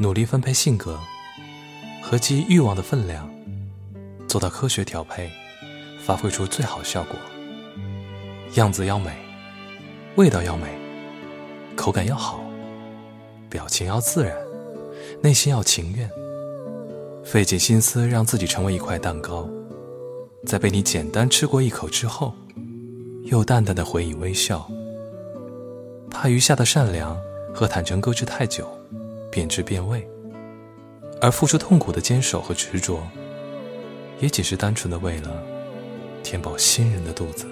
努力分配性格，合计欲望的分量，做到科学调配，发挥出最好效果。样子要美，味道要美，口感要好，表情要自然，内心要情愿。费尽心思让自己成为一块蛋糕，在被你简单吃过一口之后，又淡淡的回以微笑。怕余下的善良和坦诚搁置太久，变质变味，而付出痛苦的坚守和执着，也仅是单纯的为了填饱新人的肚子。